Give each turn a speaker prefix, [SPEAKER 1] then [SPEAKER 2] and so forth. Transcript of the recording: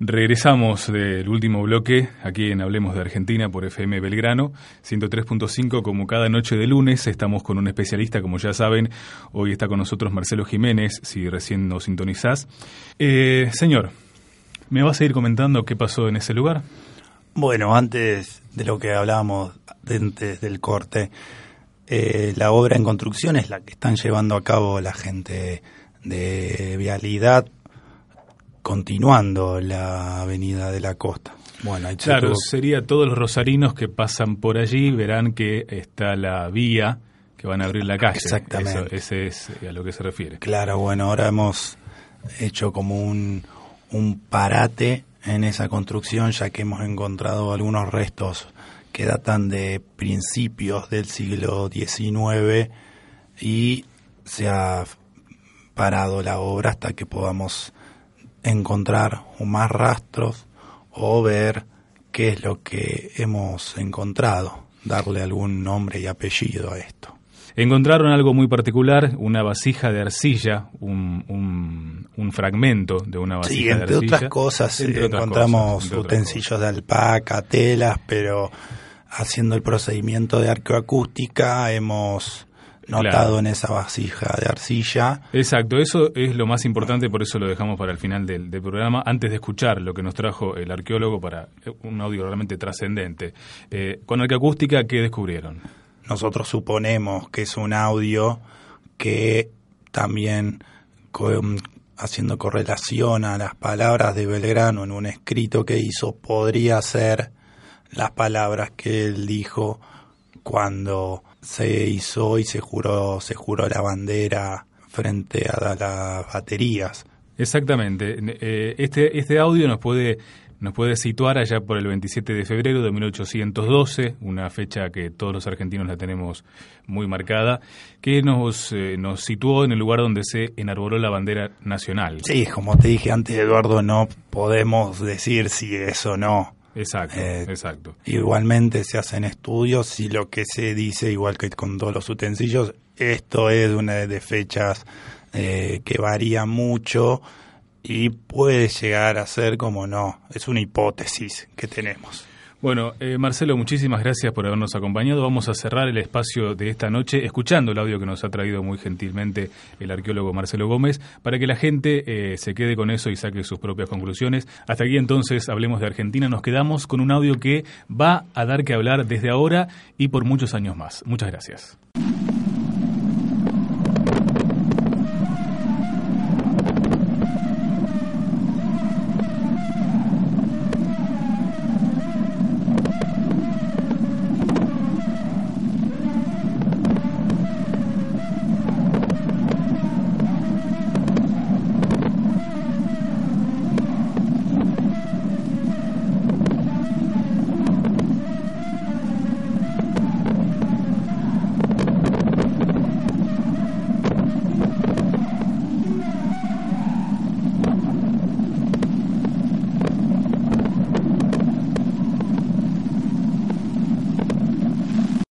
[SPEAKER 1] Regresamos del último bloque aquí en Hablemos de Argentina por FM Belgrano 103.5 como cada noche de lunes. Estamos con un especialista como ya saben. Hoy está con nosotros Marcelo Jiménez si recién nos sintonizás. Eh, señor ¿me vas a ir comentando qué pasó en ese lugar?
[SPEAKER 2] Bueno antes de lo que hablábamos antes del corte eh, la obra en construcción es la que están llevando a cabo la gente de vialidad continuando la avenida de la costa.
[SPEAKER 1] Bueno, claro, sería todos los rosarinos que pasan por allí verán que está la vía que van a abrir la calle.
[SPEAKER 2] Exactamente.
[SPEAKER 1] ese es a lo que se refiere.
[SPEAKER 2] Claro, bueno, ahora hemos hecho como un, un parate en esa construcción ya que hemos encontrado algunos restos que datan de principios del siglo XIX y se ha parado la obra hasta que podamos encontrar más rastros o ver qué es lo que hemos encontrado, darle algún nombre y apellido a esto.
[SPEAKER 1] Encontraron algo muy particular, una vasija de arcilla, un, un, fragmento de una vasija
[SPEAKER 2] sí, entre Otras cosas, encontramos utensilios de alpaca, telas, pero haciendo el procedimiento de arqueoacústica hemos notado en esa vasija de arcilla.
[SPEAKER 1] Exacto, eso es lo más importante, por eso lo dejamos para el final del, programa, antes de escuchar lo que nos trajo el arqueólogo para un audio realmente trascendente. Eh, con arqueoacústica, ¿qué descubrieron?
[SPEAKER 2] Nosotros suponemos que es un audio que también haciendo correlación a las palabras de Belgrano en un escrito que hizo, podría ser las palabras que él dijo cuando se hizo y se juró, se juró la bandera frente a las baterías.
[SPEAKER 1] Exactamente. Eh, este, este audio nos puede, nos puede situar allá por el 27 de febrero de 1812, una fecha que todos los argentinos la tenemos muy marcada, que nos, eh, nos situó en el lugar donde se enarboló la bandera nacional.
[SPEAKER 2] Sí, como te dije antes, Eduardo, no podemos decir si es o no
[SPEAKER 1] Exacto, eh, exacto.
[SPEAKER 2] Igualmente se hacen estudios y lo que se dice, igual que con todos los utensilios, esto es una de fechas eh, que varía mucho y puede llegar a ser como no, es una hipótesis que tenemos.
[SPEAKER 1] Bueno, eh, Marcelo, muchísimas gracias por habernos acompañado. Vamos a cerrar el espacio de esta noche escuchando el audio que nos ha traído muy gentilmente el arqueólogo Marcelo Gómez para que la gente eh, se quede con eso y saque sus propias conclusiones. Hasta aquí entonces hablemos de Argentina. Nos quedamos con un audio que va a dar que hablar desde ahora y por muchos años más. Muchas gracias.